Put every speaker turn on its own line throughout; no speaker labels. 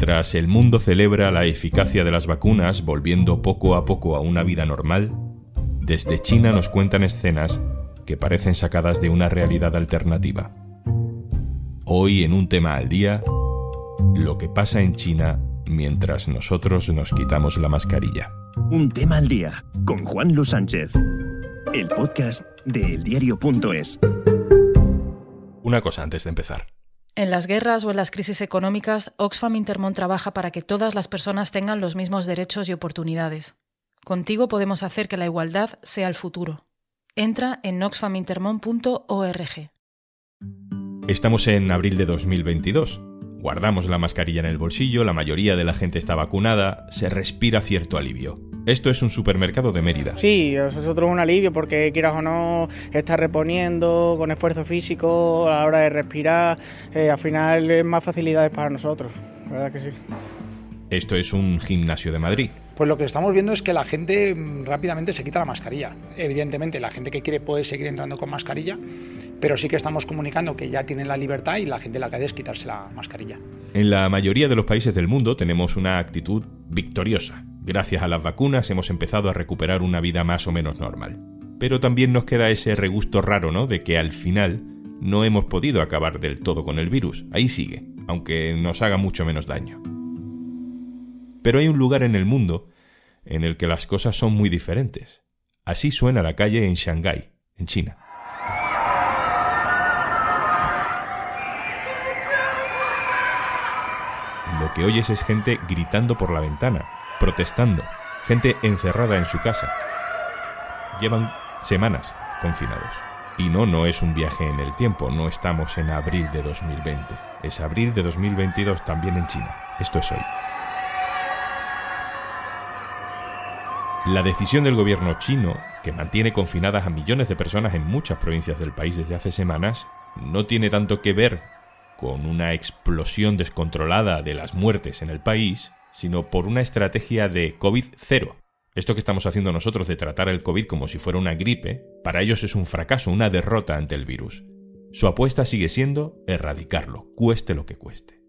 Mientras el mundo celebra la eficacia de las vacunas volviendo poco a poco a una vida normal, desde China nos cuentan escenas que parecen sacadas de una realidad alternativa. Hoy en un tema al día, lo que pasa en China mientras nosotros nos quitamos la mascarilla.
Un tema al día con Juan Luis Sánchez, el podcast de eldiario.es.
Una cosa antes de empezar.
En las guerras o en las crisis económicas, Oxfam Intermón trabaja para que todas las personas tengan los mismos derechos y oportunidades. Contigo podemos hacer que la igualdad sea el futuro. Entra en oxfamintermon.org.
Estamos en abril de 2022. Guardamos la mascarilla en el bolsillo, la mayoría de la gente está vacunada, se respira cierto alivio. Esto es un supermercado de Mérida.
Sí, es otro un alivio porque quieras o no, está reponiendo con esfuerzo físico a la hora de respirar, eh, al final es más facilidades para nosotros, ¿verdad que sí?
Esto es un gimnasio de Madrid.
Pues lo que estamos viendo es que la gente mm, rápidamente se quita la mascarilla. Evidentemente, la gente que quiere puede seguir entrando con mascarilla, pero sí que estamos comunicando que ya tienen la libertad y la gente la que hace es quitarse la mascarilla.
En la mayoría de los países del mundo tenemos una actitud victoriosa. Gracias a las vacunas hemos empezado a recuperar una vida más o menos normal. Pero también nos queda ese regusto raro, ¿no? De que al final no hemos podido acabar del todo con el virus. Ahí sigue, aunque nos haga mucho menos daño. Pero hay un lugar en el mundo en el que las cosas son muy diferentes. Así suena la calle en Shanghái, en China. Lo que oyes es gente gritando por la ventana, protestando, gente encerrada en su casa. Llevan semanas confinados. Y no, no es un viaje en el tiempo, no estamos en abril de 2020, es abril de 2022 también en China. Esto es hoy. La decisión del gobierno chino, que mantiene confinadas a millones de personas en muchas provincias del país desde hace semanas, no tiene tanto que ver con una explosión descontrolada de las muertes en el país, sino por una estrategia de COVID cero. Esto que estamos haciendo nosotros de tratar el COVID como si fuera una gripe, para ellos es un fracaso, una derrota ante el virus. Su apuesta sigue siendo erradicarlo, cueste lo que cueste.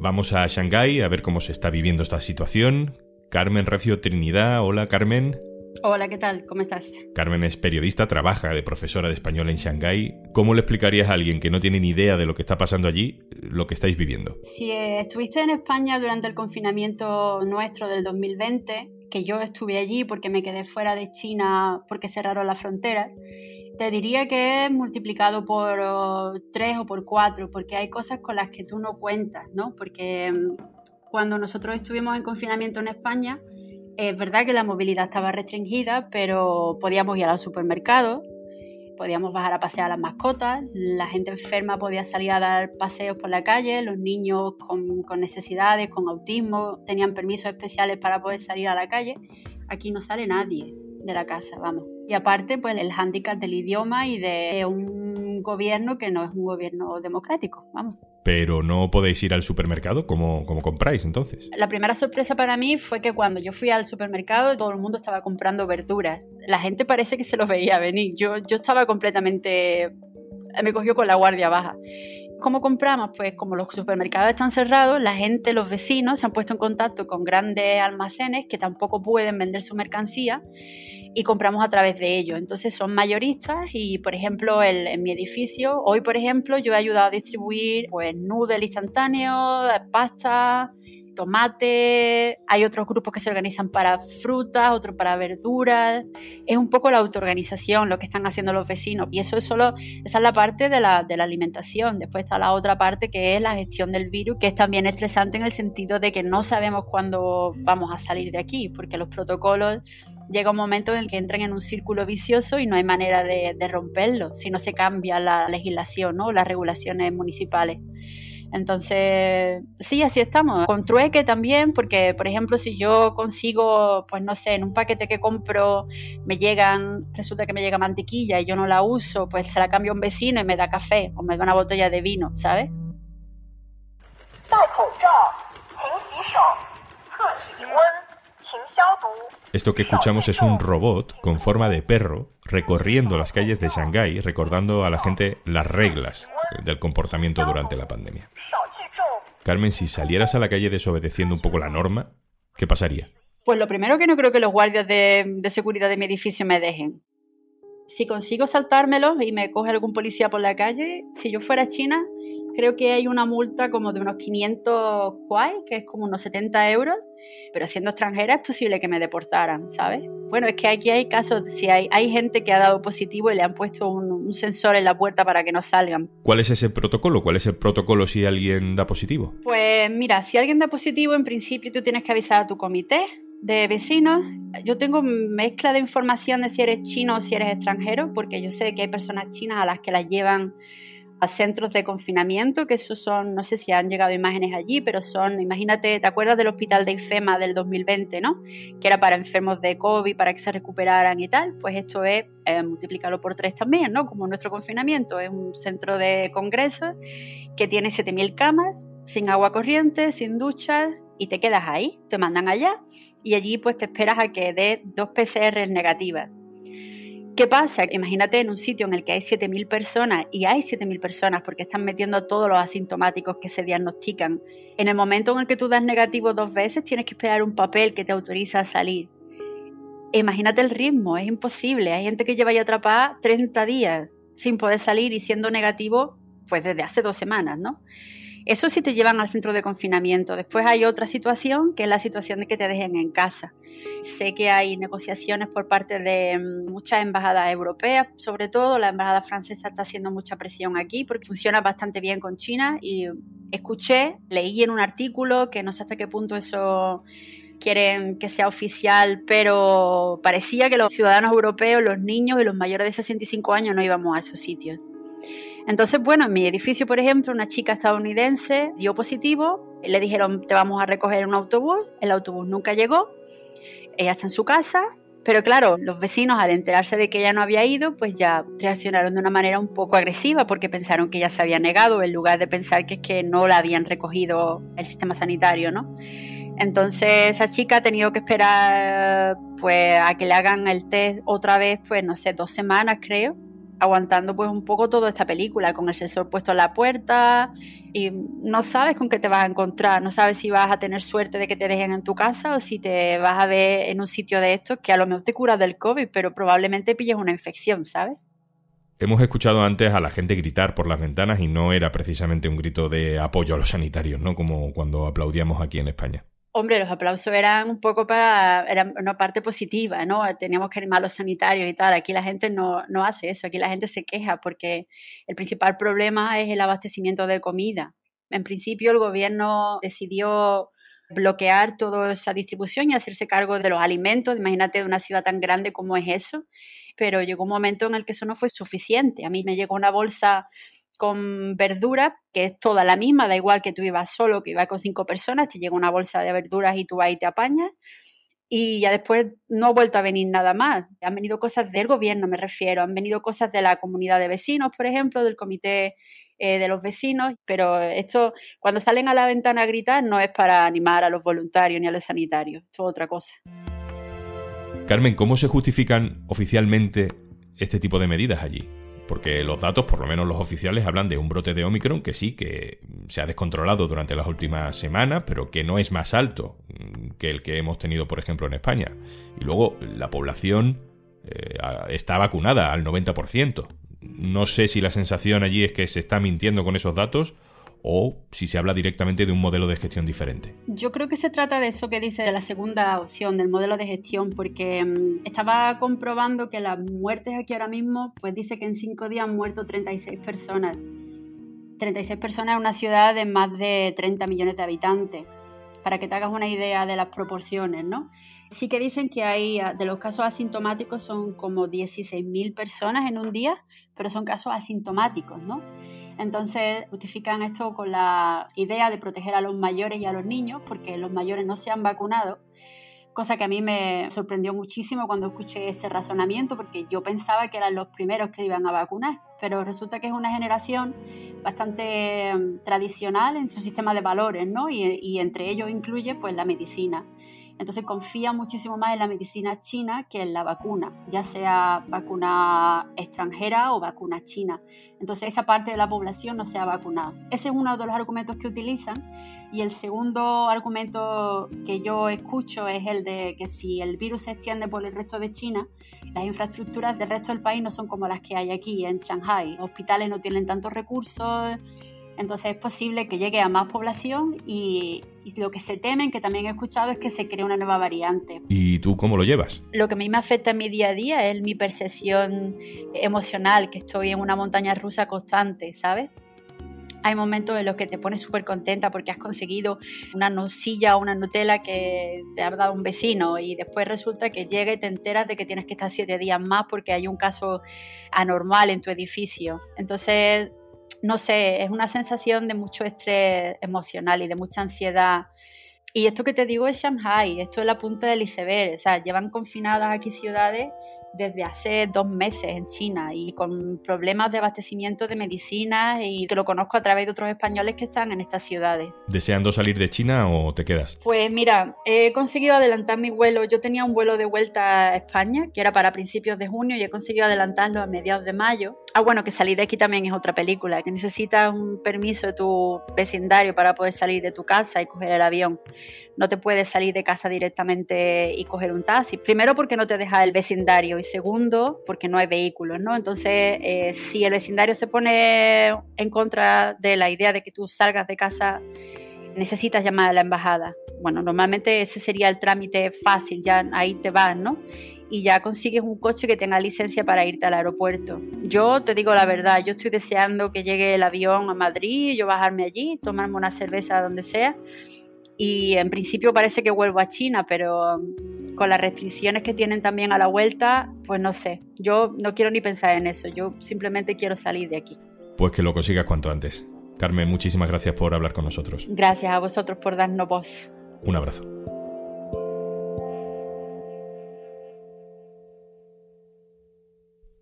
Vamos a Shanghái a ver cómo se está viviendo esta situación, Carmen Recio Trinidad. Hola, Carmen.
Hola, ¿qué tal? ¿Cómo estás?
Carmen es periodista, trabaja de profesora de español en Shanghái. ¿Cómo le explicarías a alguien que no tiene ni idea de lo que está pasando allí lo que estáis viviendo?
Si estuviste en España durante el confinamiento nuestro del 2020, que yo estuve allí porque me quedé fuera de China porque cerraron la frontera, te diría que es multiplicado por oh, tres o por cuatro, porque hay cosas con las que tú no cuentas, ¿no? Porque mm, cuando nosotros estuvimos en confinamiento en España, es verdad que la movilidad estaba restringida, pero podíamos ir a los supermercados, podíamos bajar a pasear a las mascotas, la gente enferma podía salir a dar paseos por la calle, los niños con, con necesidades, con autismo, tenían permisos especiales para poder salir a la calle. Aquí no sale nadie de la casa, vamos. Y aparte, pues el hándicap del idioma y de un gobierno que no es un gobierno democrático, vamos
pero no podéis ir al supermercado como, como compráis entonces.
La primera sorpresa para mí fue que cuando yo fui al supermercado todo el mundo estaba comprando verduras. La gente parece que se lo veía venir. Yo, yo estaba completamente... me cogió con la guardia baja. ¿Cómo compramos? Pues como los supermercados están cerrados, la gente, los vecinos se han puesto en contacto con grandes almacenes que tampoco pueden vender su mercancía y compramos a través de ellos. Entonces son mayoristas y, por ejemplo, en mi edificio, hoy, por ejemplo, yo he ayudado a distribuir pues noodles instantáneos, pasta, tomate, hay otros grupos que se organizan para frutas, otros para verduras. Es un poco la autoorganización lo que están haciendo los vecinos y eso es solo, esa es la parte de la, de la alimentación. Después está la otra parte que es la gestión del virus, que es también estresante en el sentido de que no sabemos cuándo vamos a salir de aquí, porque los protocolos llega un momento en el que entran en un círculo vicioso y no hay manera de, romperlo si no se cambia la legislación o las regulaciones municipales. Entonces, sí, así estamos. Con trueque también, porque, por ejemplo, si yo consigo, pues no sé, en un paquete que compro, me llegan, resulta que me llega mantequilla y yo no la uso, pues se la cambio un vecino y me da café o me da una botella de vino, ¿sabes?
Esto que escuchamos es un robot con forma de perro recorriendo las calles de Shanghái, recordando a la gente las reglas del comportamiento durante la pandemia. Carmen, si salieras a la calle desobedeciendo un poco la norma, ¿qué pasaría?
Pues lo primero que no creo que los guardias de, seguridad de mi edificio me dejen. Si consigo saltármelo y me coge algún policía por la calle, si yo fuera China, creo que hay una multa como de unos 500 kuai, que es como unos 70 euros, pero siendo extranjera es posible que me deportaran, ¿sabes? Bueno, es que aquí hay casos, si hay, hay gente que ha dado positivo y le han puesto un, un sensor en la puerta para que no salgan.
¿Cuál es ese protocolo? ¿Cuál es el protocolo si alguien da positivo?
Pues mira, si alguien da positivo, en principio tú tienes que avisar a tu comité de vecinos. Yo tengo mezcla de información de si eres chino o si eres extranjero, porque yo sé que hay personas chinas a las que las llevan a centros de confinamiento, que esos son, no sé si han llegado imágenes allí, pero son, imagínate, ¿te acuerdas del hospital de IFEMA del 2020, no? Que era para enfermos de COVID, para que se recuperaran y tal. Pues esto es eh, multiplicarlo por tres también, ¿no? Como nuestro confinamiento, es un centro de congresos que tiene 7.000 camas, sin agua corriente, sin duchas, y te quedas ahí, te mandan allá y allí pues te esperas a que dé dos PCR negativas. ¿Qué pasa? Imagínate en un sitio en el que hay 7.000 personas y hay 7.000 personas porque están metiendo a todos los asintomáticos que se diagnostican. En el momento en el que tú das negativo dos veces, tienes que esperar un papel que te autoriza a salir. Imagínate el ritmo, es imposible. Hay gente que lleva ya atrapada 30 días sin poder salir y siendo negativo pues desde hace dos semanas, ¿no? Eso sí te llevan al centro de confinamiento. Después hay otra situación, que es la situación de que te dejen en casa. Sé que hay negociaciones por parte de mm, muchas embajadas europeas, sobre todo la embajada francesa está haciendo mucha presión aquí porque funciona bastante bien con China y escuché, leí en un artículo que no sé hasta qué punto eso quieren que sea oficial, pero parecía que los ciudadanos europeos, los niños y los mayores de 65 años no íbamos a esos sitios. Entonces, bueno, en mi edificio, por ejemplo, una chica estadounidense dio positivo, le dijeron, te vamos a recoger en un autobús, el autobús nunca llegó, ella está en su casa, pero claro, los vecinos al enterarse de que ella no había ido, pues ya reaccionaron de una manera un poco agresiva porque pensaron que ella se había negado en lugar de pensar que es que no la habían recogido el sistema sanitario, ¿no? Entonces esa chica ha tenido que esperar pues a que le hagan el test otra vez, pues no sé, dos semanas creo, aguantando pues un poco toda esta película con el sensor puesto en la puerta y no sabes con qué te vas a encontrar, no sabes si vas a tener suerte de que te dejen en tu casa o si te vas a ver en un sitio de estos que a lo mejor te curas del COVID, pero probablemente pilles una infección, ¿sabes?
Hemos escuchado antes a la gente gritar por las ventanas y no era precisamente un grito de apoyo a los sanitarios, ¿no? Como cuando aplaudíamos aquí en España.
Hombre, los aplausos eran un poco para, eran una parte positiva, ¿no? Teníamos que animar a los sanitarios y tal. Aquí la gente no, no hace eso, aquí la gente se queja porque el principal problema es el abastecimiento de comida. En principio el gobierno decidió bloquear toda esa distribución y hacerse cargo de los alimentos. Imagínate de una ciudad tan grande como es eso. Pero llegó un momento en el que eso no fue suficiente. A mí me llegó una bolsa con verduras, que es toda la misma, da igual que tú ibas solo, que ibas con cinco personas, te llega una bolsa de verduras y tú ahí te apañas. Y ya después no ha vuelto a venir nada más. Han venido cosas del gobierno, me refiero. Han venido cosas de la comunidad de vecinos, por ejemplo, del comité eh, de los vecinos. Pero esto, cuando salen a la ventana a gritar, no es para animar a los voluntarios ni a los sanitarios. Esto es otra cosa.
Carmen, ¿cómo se justifican oficialmente este tipo de medidas allí? Porque los datos, por lo menos los oficiales, hablan de un brote de Omicron que sí, que se ha descontrolado durante las últimas semanas, pero que no es más alto mm, que el que hemos tenido, por ejemplo, en España. Y luego la población eh, está vacunada al 90%. No sé si la sensación allí es que se está mintiendo con esos datos o si se habla directamente de un modelo de gestión diferente.
Yo creo que se trata de eso que dice de la segunda opción, del modelo de gestión, porque mm, estaba comprobando que las muertes aquí ahora mismo, pues dice que en cinco días han muerto 36 personas. 36 personas en una ciudad de más de 30 millones de habitantes, para que te hagas una idea de las proporciones, ¿no? Sí que dicen que hay, ah, de los casos asintomáticos son como 16.000 personas en un día, pero son casos asintomáticos, ¿no? Entonces justifican esto con la idea de proteger a los mayores y a los niños, porque los mayores no se han vacunado, cosa que a mí me sorprendió muchísimo cuando escuché ese razonamiento, porque yo pensaba que eran los primeros que iban a vacunar, pero resulta que es una generación bastante mm, tradicional en su sistema de valores, ¿no? Y, y entre ellos incluye pues la medicina. Entonces confía muchísimo más en la medicina china que en la vacuna, ya sea vacuna extranjera o vacuna china. Entonces esa parte de la población no se ha vacunado. Ese es uno de los argumentos que utilizan. Y el segundo argumento que yo escucho es el de que si el virus se extiende por el resto de China, las infraestructuras del resto del país no son como las que hay aquí en Shanghai. Hospitales no tienen tantos recursos, entonces es posible que llegue a más población y, lo que se temen, que también he escuchado, es que se cree una nueva variante.
¿Y tú cómo lo llevas?
Lo que a mí me afecta en mi día a día es mi percepción emocional, que estoy en una montaña rusa constante, ¿sabes? Hay momentos en los que te pones súper contenta porque has conseguido una nocilla o una Nutella que te ha dado un vecino y después resulta que llega y te enteras de que tienes que estar siete días más porque hay un caso anormal en tu edificio. Entonces no sé, es una sensación de mucho estrés emocional y de mucha ansiedad. Y esto que te digo es Shanghai, esto es la punta del iceberg, o sea, llevan confinadas aquí ciudades desde hace dos meses en China y con problemas de abastecimiento de medicinas y que lo conozco a través de otros españoles que están en estas ciudades.
¿Deseando salir de China o te quedas?
Pues mira, he conseguido adelantar mi vuelo. Yo tenía un vuelo de vuelta a España que era para principios de junio y he conseguido adelantarlo a mediados de mayo. Ah, bueno, que salir de aquí también es otra película, que necesitas un permiso de tu vecindario para poder salir de tu casa y coger el avión no te puedes salir de casa directamente y coger un taxi. Primero porque no te deja el vecindario y segundo porque no hay vehículos, ¿no? Entonces, eh, si el vecindario se pone en contra de la idea de que tú salgas de casa, necesitas llamar a la embajada. Bueno, normalmente ese sería el trámite fácil, ya ahí te vas, ¿no? Y ya consigues un coche que tenga licencia para irte al aeropuerto. Yo te digo la verdad, yo estoy deseando que llegue el avión a Madrid, yo bajarme allí, tomarme una cerveza donde sea y en principio parece que vuelvo a China, pero con las restricciones que tienen también a la vuelta, pues no sé, yo no quiero ni pensar en eso, yo simplemente quiero salir de aquí.
Pues que lo consigas cuanto antes. Carmen, muchísimas gracias por hablar con nosotros.
Gracias a vosotros por darnos voz.
Un abrazo.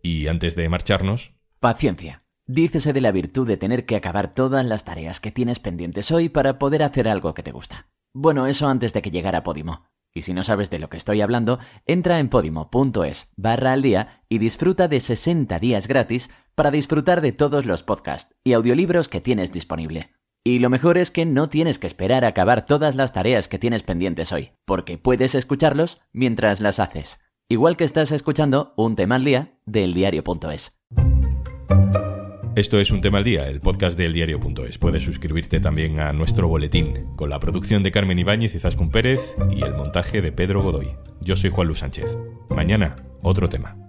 Y antes de marcharnos...
Paciencia. Dícese de la virtud de tener que acabar todas las tareas que tienes pendientes hoy para poder hacer algo que te gusta. Bueno, eso antes de que llegara Podimo. Y si no sabes de lo que estoy hablando, entra en podimo.es barra al día y disfruta de 60 días gratis para disfrutar de todos los podcasts y audiolibros que tienes disponible. Y lo mejor es que no tienes que esperar a acabar todas las tareas que tienes pendientes hoy, porque puedes escucharlos mientras las haces. Igual que estás escuchando un tema al día diario.es.
Esto es Un Tema al Día, el podcast del diario.es. Puedes suscribirte también a nuestro boletín, con la producción de Carmen Ibáñez y Zascun Pérez y el montaje de Pedro Godoy. Yo soy Juan Luis Sánchez. Mañana, otro tema.